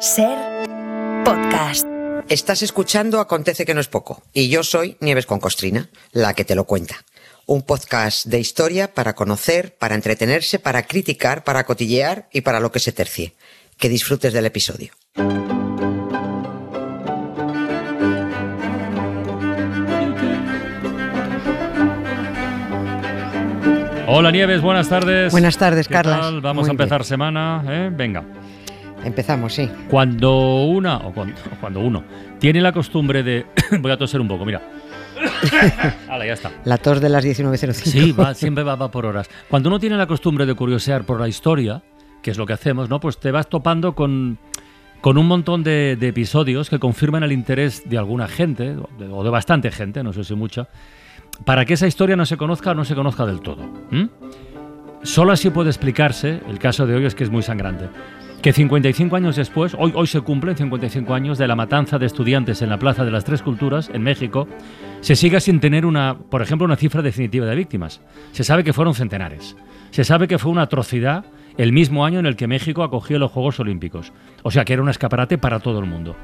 Ser podcast. Estás escuchando Acontece que no es poco y yo soy Nieves con Costrina, la que te lo cuenta. Un podcast de historia para conocer, para entretenerse, para criticar, para cotillear y para lo que se tercie. Que disfrutes del episodio. Hola Nieves, buenas tardes. Buenas tardes, ¿Qué Carlas. tal? Vamos Muy a empezar bien. semana, ¿eh? Venga. Empezamos, sí. Cuando una, o cuando, o cuando uno, tiene la costumbre de... Voy a toser un poco, mira. Hala, ya está. La tos de las 19.05. Sí, va, siempre va, va por horas. Cuando uno tiene la costumbre de curiosear por la historia, que es lo que hacemos, ¿no? Pues te vas topando con, con un montón de, de episodios que confirman el interés de alguna gente, o de, o de bastante gente, no sé si mucha, para que esa historia no se conozca o no se conozca del todo. ¿m? Solo así puede explicarse, el caso de hoy es que es muy sangrante, que 55 años después, hoy, hoy se cumplen 55 años de la matanza de estudiantes en la Plaza de las Tres Culturas, en México, se siga sin tener una, por ejemplo, una cifra definitiva de víctimas. Se sabe que fueron centenares. Se sabe que fue una atrocidad el mismo año en el que México acogió los Juegos Olímpicos. O sea que era un escaparate para todo el mundo.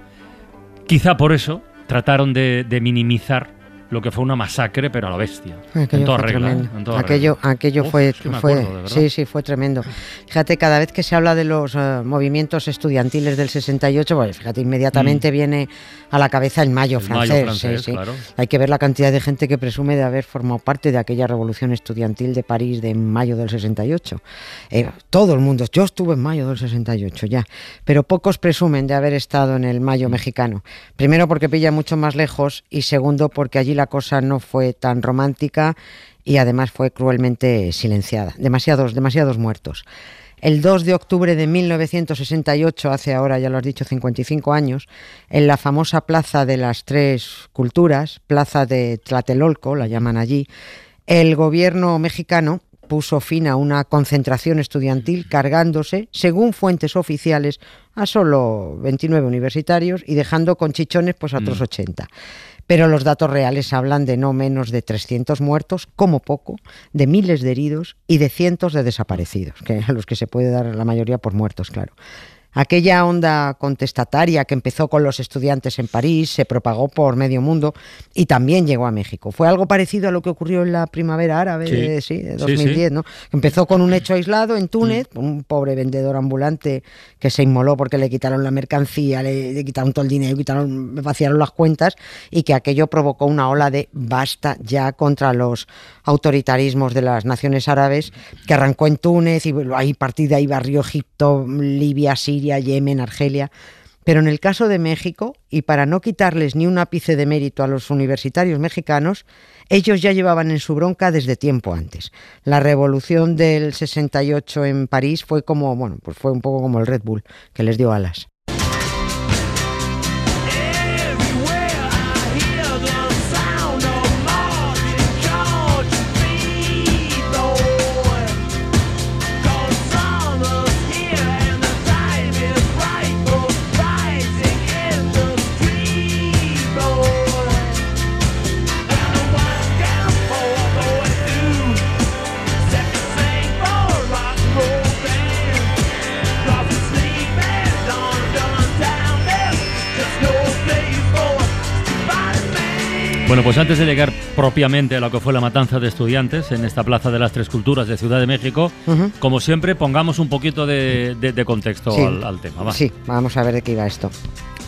Quizá por eso trataron de, de minimizar lo que fue una masacre, pero a la bestia. Aquello en toda fue regla. tremendo. En toda aquello regla. aquello Uf, fue, fue acuerdo, sí, sí, fue tremendo. Fíjate, cada vez que se habla de los eh, movimientos estudiantiles del 68, pues fíjate, inmediatamente viene a la cabeza el mayo Mm. El mayo francés. francés, sí, sí. claro. Hay que ver la cantidad de gente que presume de haber formado parte de aquella revolución estudiantil de París de mayo del 68. Eh, todo el mundo, yo estuve en mayo del 68 ya, pero pocos presumen de haber estado en el mayo Mm. mexicano. Primero porque pilla mucho más lejos y segundo porque allí la cosa no fue tan romántica y además fue cruelmente silenciada. Demasiados, demasiados muertos. El 2 de octubre de 1968, hace ahora, ya lo has dicho, 55 años, en la famosa Plaza de las Tres Culturas, Plaza de Tlatelolco, la llaman allí, el gobierno mexicano puso fin a una concentración estudiantil cargándose, según fuentes oficiales, a solo 29 universitarios y dejando con chichones pues a otros 80. Pero los datos reales hablan de no menos de 300 muertos, como poco, de miles de heridos y de cientos de desaparecidos, que a los que se puede dar la mayoría por muertos, claro. Aquella onda contestataria que empezó con los estudiantes en París se propagó por medio mundo y también llegó a México. Fue algo parecido a lo que ocurrió en la primavera árabe Sí. de, sí, de Sí, 2010, sí. ¿no? Empezó con un hecho aislado en Túnez, Mm. un pobre vendedor ambulante que se inmoló porque le quitaron la mercancía, le, le quitaron todo el dinero, quitaron, vaciaron las cuentas y que aquello provocó una ola de basta ya contra los autoritarismos de las naciones árabes que arrancó en Túnez y ahí partir de ahí barrió Egipto, Libia, Siria, Yemen, Argelia. Pero en el caso de México, y para no quitarles ni un ápice de mérito a los universitarios mexicanos, ellos ya llevaban en su bronca desde tiempo antes. La revolución del 68 en París fue como, bueno, pues fue un poco como el Red Bull, que les dio alas. Bueno, pues antes de llegar propiamente a lo que fue la matanza de estudiantes en esta Plaza de las Tres Culturas de Ciudad de México, como siempre, pongamos un poquito de, de- de contexto Sí. al, al tema. va. Sí, vamos a ver de qué iba esto.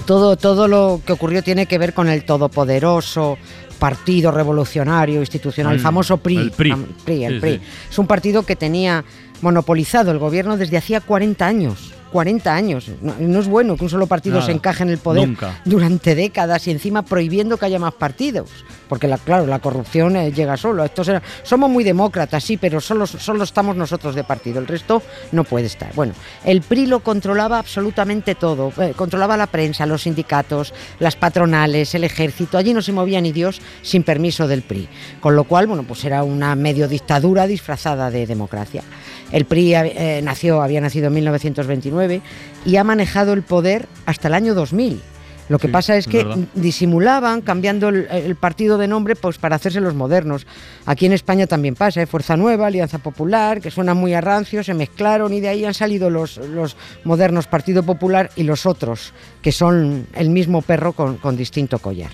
Todo, todo lo que ocurrió tiene que ver con el todopoderoso Partido Revolucionario Institucional, el Mm, famoso PRI. el PRI. PRI, el Sí, PRI. sí. Es un partido que tenía monopolizado el gobierno desde hacía 40 años. 40 años. No, no es bueno que un solo partido Nada, se encaje en el poder nunca. durante décadas y encima prohibiendo que haya más partidos. Porque, la, claro, la corrupción eh, llega solo. Estos eran- somos muy demócratas, sí, pero solo, solo estamos nosotros de partido. El resto no puede estar. Bueno, el PRI lo controlaba absolutamente todo. Eh, controlaba la prensa, los sindicatos, las patronales, el ejército. Allí no se movía ni Dios sin permiso del PRI. Con lo cual, bueno, pues era una medio dictadura disfrazada de democracia. El PRI eh, nació, había nacido en 1929 y ha manejado el poder hasta el año 2000. Lo que Sí, pasa es es que verdad. disimulaban cambiando el, el partido de nombre pues para hacerse los modernos. Aquí en España también pasa, ¿eh? Fuerza Nueva, Alianza Popular, que suena muy a rancio, se mezclaron y de ahí han salido los, los modernos Partido Popular y los otros, que son el mismo perro con, con distinto collar.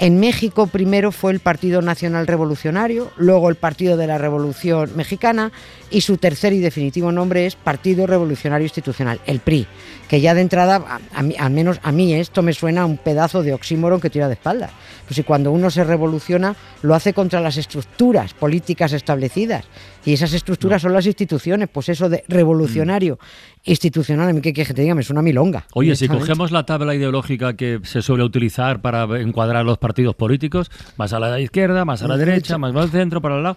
En México primero fue el Partido Nacional Revolucionario, luego el Partido de la Revolución Mexicana y su tercer y definitivo nombre es Partido Revolucionario Institucional, el PRI, que ya de entrada, a- a mí- al menos a mí esto me suena a un pedazo de oxímoron que tira de espaldas. Pues si cuando uno se revoluciona lo hace contra las estructuras políticas establecidas y esas estructuras son las instituciones, pues eso de revolucionario institucional, a mí que, que te diga, me suena a milonga. Oye, si cogemos la tabla ideológica que se suele utilizar para encuadrar los partidos políticos, más a la izquierda, más a la derecha. más al centro, para el lado,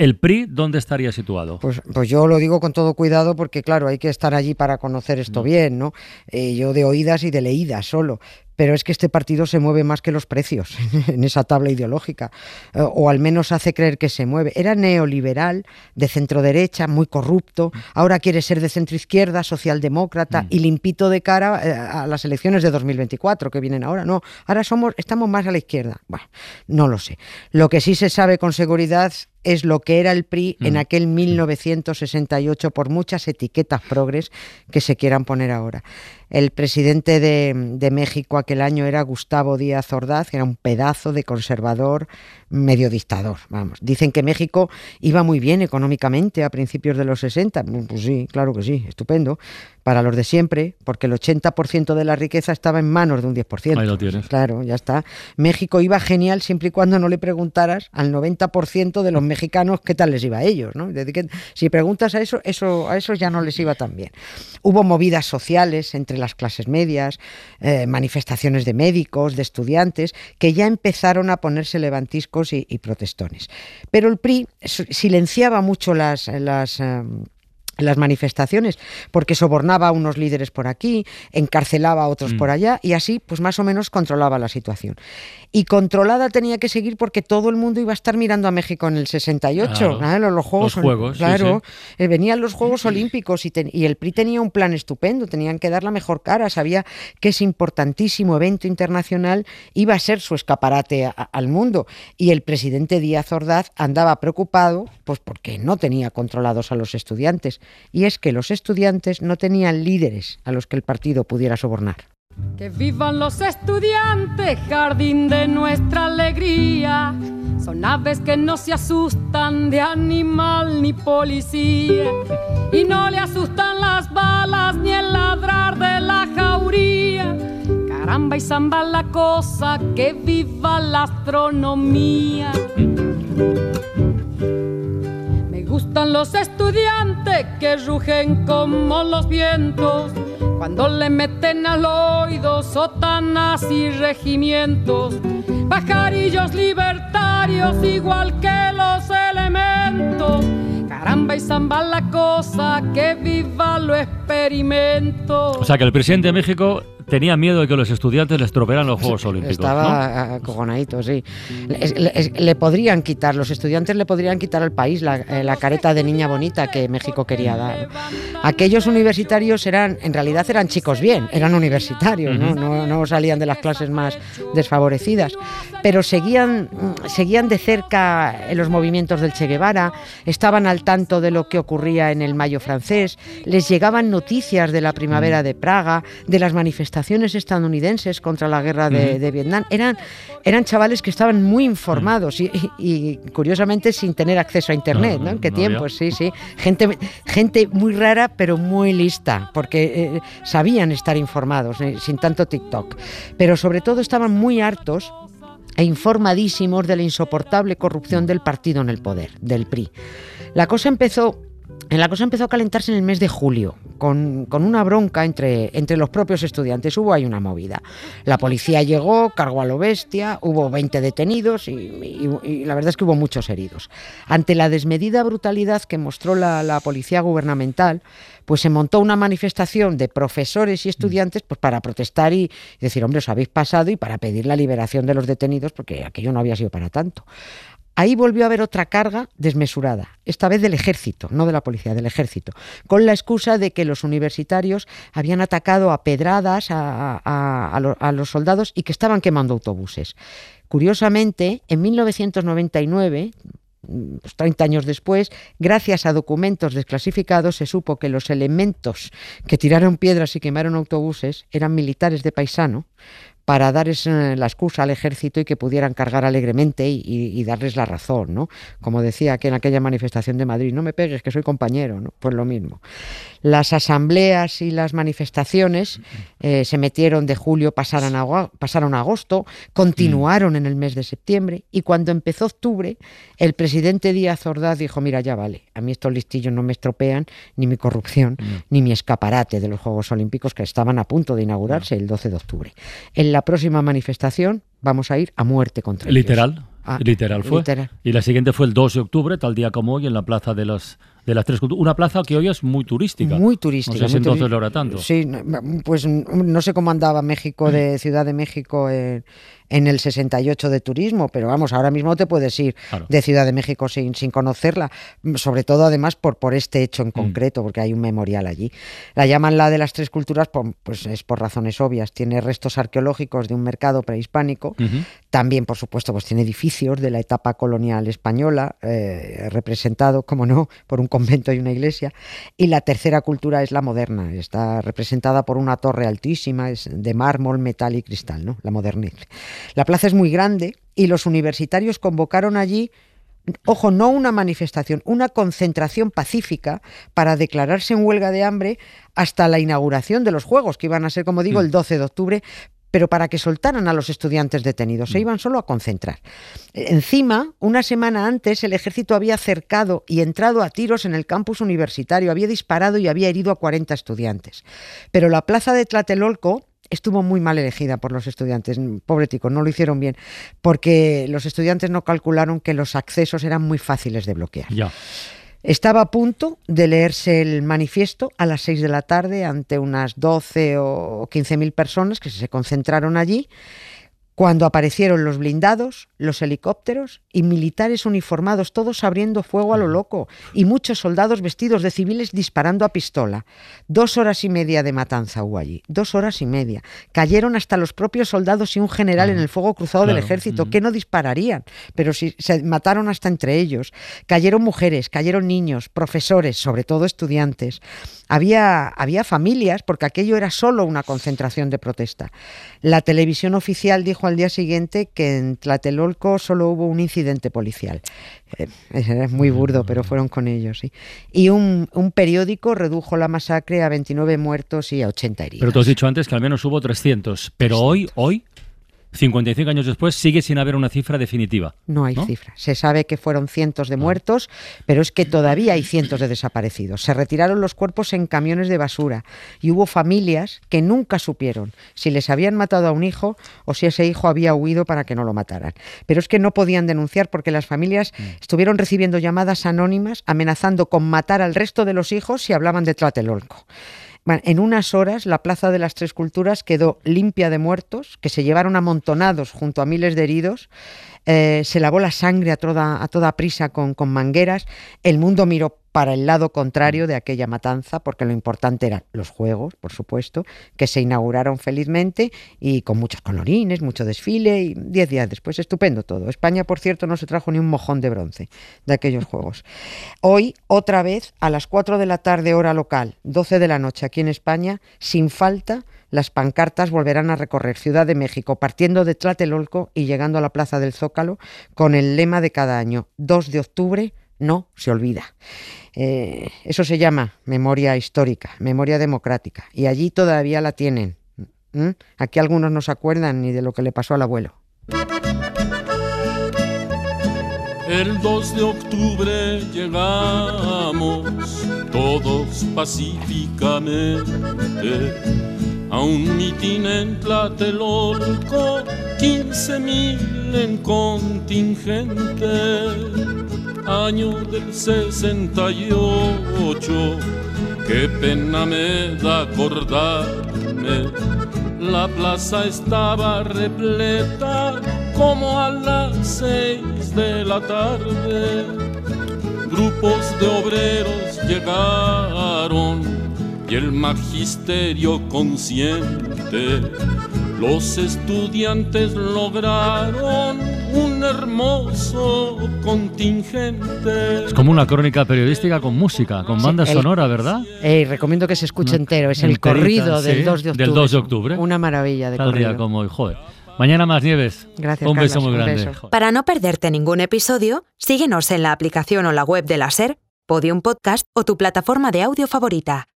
¿el PRI dónde estaría situado? Pues, pues yo lo digo con todo cuidado porque, claro, hay que estar allí para conocer esto bien, ¿no? Eh, yo de oídas y de leídas solo. Pero es que este partido se mueve más que los precios en esa tabla ideológica, eh, o al menos hace creer que se mueve. Era neoliberal, de centro derecha, muy corrupto, ahora quiere ser de centro izquierda, socialdemócrata y limpito de cara eh, a las elecciones de 2024 que vienen ahora. No, ahora somos, estamos más a la izquierda. Bueno, no lo sé. Lo que sí se sabe con seguridad es lo que era el PRI en aquel 1968 por muchas etiquetas progres que se quieran poner ahora. El presidente de, de México aquel año era Gustavo Díaz Ordaz, que era un pedazo de conservador medio dictador. Vamos, dicen que México iba muy bien económicamente a principios de los 60. Pues sí, claro que sí, estupendo. Para los de siempre, porque el 80% de la riqueza estaba en manos de un 10%. Ahí lo tienes. Claro, ya está. México iba genial siempre y cuando no le preguntaras al 90% de los mexicanos qué tal les iba a ellos, ¿no? Que si preguntas a eso, eso a eso ya no les iba tan bien. Hubo movidas sociales entre las clases medias, eh, manifestaciones de médicos, de estudiantes, que ya empezaron a ponerse levantiscos y, protestones. Pero el PRI silenciaba mucho las, eh, las manifestaciones, porque sobornaba a unos líderes por aquí, encarcelaba a otros por allá y así, pues más o menos controlaba la situación. Y controlada tenía que seguir porque todo el mundo iba a estar mirando a México en el 68, Claro. claro, los Juegos, Los Juegos, sí, claro, eh, venían los Juegos Olímpicos y, ten- y el PRI tenía un plan estupendo, tenían que dar la mejor cara, sabía que ese importantísimo evento internacional iba a ser su escaparate a- a- al mundo. Y el presidente Díaz Ordaz andaba preocupado pues porque no tenía controlados a los estudiantes y es que los estudiantes no tenían líderes a los que el partido pudiera sobornar. Que vivan los estudiantes, jardín de nuestra alegría. Son aves que no se asustan de animal ni policía. Y no le asustan las balas ni el ladrar de la jauría. Caramba y zamba la cosa, que viva la astronomía. Me gustan los estudiantes que rugen como los vientos cuando le meten al oído sotanas y regimientos. Pajarillos libertarios igual que los elementos. Caramba y zamba la cosa, que viva lo experimento. O sea que el presidente de México tenía miedo de que los estudiantes les estropearan los Juegos Olímpicos. ¿no? Estaba acogonadito, sí. Le, le- le podrían quitar, los estudiantes le podrían quitar al país la, eh, la careta de niña bonita que México quería dar. Aquellos universitarios eran, en realidad eran chicos bien, eran universitarios, ¿no? No, no salían de las clases más desfavorecidas, pero seguían, seguían de cerca los movimientos del Che Guevara, estaban al tanto de lo que ocurría en el Mayo francés, les llegaban noticias de la primavera de Praga, de las manifestaciones estadounidenses contra la guerra de, de Vietnam. Eran, eran chavales que estaban muy informados y, y- y, curiosamente sin tener acceso a Internet, No, ¿no? ¿En no qué había. tiempos? Sí, sí. Gente, gente muy rara, pero muy lista, porque eh, sabían estar informados, eh, sin tanto TikTok. Pero sobre todo estaban muy hartos e informadísimos de la insoportable corrupción del partido en el poder, del PRI. La cosa empezó. La cosa empezó a calentarse en el mes de julio, con, con una bronca entre, entre los propios estudiantes. Hubo ahí una movida. La policía llegó, cargó a lo bestia, hubo 20 detenidos y, y- y la verdad es que hubo muchos heridos. Ante la desmedida brutalidad que mostró la, la policía gubernamental, pues se montó una manifestación de profesores y estudiantes pues para protestar y, y decir, hombre, os habéis pasado y para pedir la liberación de los detenidos porque aquello no había sido para tanto. Ahí volvió a haber otra carga desmesurada, esta vez del ejército, no de la policía, del ejército, con la excusa de que los universitarios habían atacado a pedradas a, a- a lo- a los soldados y que estaban quemando autobuses. Curiosamente, en 1999, mm, pues 30 años después, gracias a documentos desclasificados, se supo que los elementos que tiraron piedras y quemaron autobuses eran militares de paisano para dar esa- la excusa al ejército y que pudieran cargar alegremente y, y- y darles la razón, ¿no? Como decía que en aquella manifestación de Madrid, no me pegues, que soy compañero, ¿no? Pues lo mismo. Las asambleas y las manifestaciones eh, se metieron de julio, pasaron a, agua- pasaron a agosto, continuaron en el mes de septiembre y cuando empezó octubre, el presidente Díaz Ordaz dijo, mira, ya vale, a mí estos listillos no me estropean ni mi corrupción, ni mi escaparate de los Juegos Olímpicos que estaban a punto de inaugurarse el 12 de octubre. En la próxima manifestación vamos a ir a muerte contra ellos. Literal. Ah, literal fue. literal. Y la siguiente fue el 2 de octubre, tal día como hoy, en la plaza de las, de las Tres Culturas. Una plaza que hoy es muy turística. Muy turística. No sé si entonces lo era tanto. Sí, pues mm, no sé cómo andaba México de Ciudad de México en, en el 68 de turismo, pero vamos, ahora mismo te puedes ir Claro. de Ciudad de México sin, sin conocerla, mm, sobre todo además por, por este hecho Mm. en concreto, porque hay un memorial allí. La llaman la de las tres culturas, por- pues es por razones obvias. Tiene restos arqueológicos de un mercado prehispánico, también, por supuesto, pues tiene edificios de la etapa colonial española, eh, representado, como no, por un convento y una iglesia. Y la tercera cultura es la moderna. Está representada por una torre altísima, es de mármol, metal y cristal, ¿no? La modernez. La plaza es muy grande y los universitarios convocaron allí ojo, no una manifestación, una concentración pacífica para declararse en huelga de hambre hasta la inauguración de los Juegos, que iban a ser, como digo, el 12 de octubre, pero para que soltaran a los estudiantes detenidos. Se iban solo a concentrar. Encima, una semana antes, el ejército había cercado y entrado a tiros en el campus universitario, había disparado y había herido a 40 estudiantes. Pero la plaza de Tlatelolco estuvo muy mal elegida por los estudiantes. Pobre tico, no lo hicieron bien, porque los estudiantes no calcularon que los accesos eran muy fáciles de bloquear. Ya. Estaba a punto de leerse el manifiesto a las 6 de la tarde ante unas 12 o 15 mil personas que se concentraron allí cuando aparecieron los blindados, los helicópteros y militares uniformados, todos abriendo fuego a lo loco, y muchos soldados vestidos de civiles disparando a pistola. Dos horas y media de matanza hubo allí, dos horas y media. Cayeron hasta los propios soldados y un general en el fuego cruzado del ejército, que no dispararían, pero sí se mataron hasta entre ellos. Cayeron mujeres, cayeron niños, profesores, sobre todo estudiantes. Había, había familias, porque aquello era solo una concentración de protesta. La televisión oficial dijo al día siguiente que en Tlatelolco solo hubo un incidente policial. Eh, Es muy burdo, pero fueron con ellos. ¿sí? Y un, un periódico redujo la masacre a 29 muertos y a 80 heridos. Pero tú has dicho antes que al menos hubo 300. Pero hoy, hoy, 55 años después, sigue sin haber una cifra definitiva. No hay ¿no? cifra. Se sabe que fueron cientos de muertos, pero es que todavía hay cientos de desaparecidos. Se retiraron los cuerpos en camiones de basura y hubo familias que nunca supieron si les habían matado a un hijo o si ese hijo había huido para que no lo mataran. Pero es que no podían denunciar porque las familias estuvieron recibiendo llamadas anónimas amenazando con matar al resto de los hijos si hablaban de Tlatelolco. En unas horas la Plaza de las Tres Culturas quedó limpia de muertos, que se llevaron amontonados junto a miles de heridos. Eh, se lavó la sangre a toda, prisa con mangueras. El mundo miró para el lado contrario de aquella matanza, porque lo importante eran los juegos, por supuesto, que se inauguraron felizmente y con muchos colorines, mucho desfile y diez días después, estupendo todo. España, por cierto, no se trajo ni un mojón de bronce de aquellos juegos. Hoy, otra vez, a las 4 de la tarde, hora local, 12 de la noche aquí en España, sin falta, las pancartas volverán a recorrer Ciudad de México, partiendo de Tlatelolco y llegando a la Plaza del Zócalo, con el lema de cada año, 2 de octubre, no se olvida. Eh, eso se llama memoria histórica, memoria democrática, y allí todavía la tienen. ¿Mm? Aquí algunos no se acuerdan ni de lo que le pasó al abuelo. El 2 de octubre llegamos todos pacíficamente a un mitin en Tlatelolco, 15 mil en contingente. Año del 68, qué pena me da acordarme. La plaza estaba repleta como a las seis de la tarde, grupos de obreros llegaron y el magisterio consciente. Los estudiantes lograron un hermoso contingente. Es como una crónica periodística con música, con Sí, banda el- sonora, ¿verdad? Eh, recomiendo que se escuche No, entero. Es el enterita, corrido del sí, 2 de octubre. del 2 de octubre. Una maravilla de Tal día como hoy, joder. Mañana más nieves. Gracias, Un beso muy un grande. beso. Para no perderte ningún episodio, síguenos en la aplicación o la web de la SER, Podium Podcast o tu plataforma de audio favorita.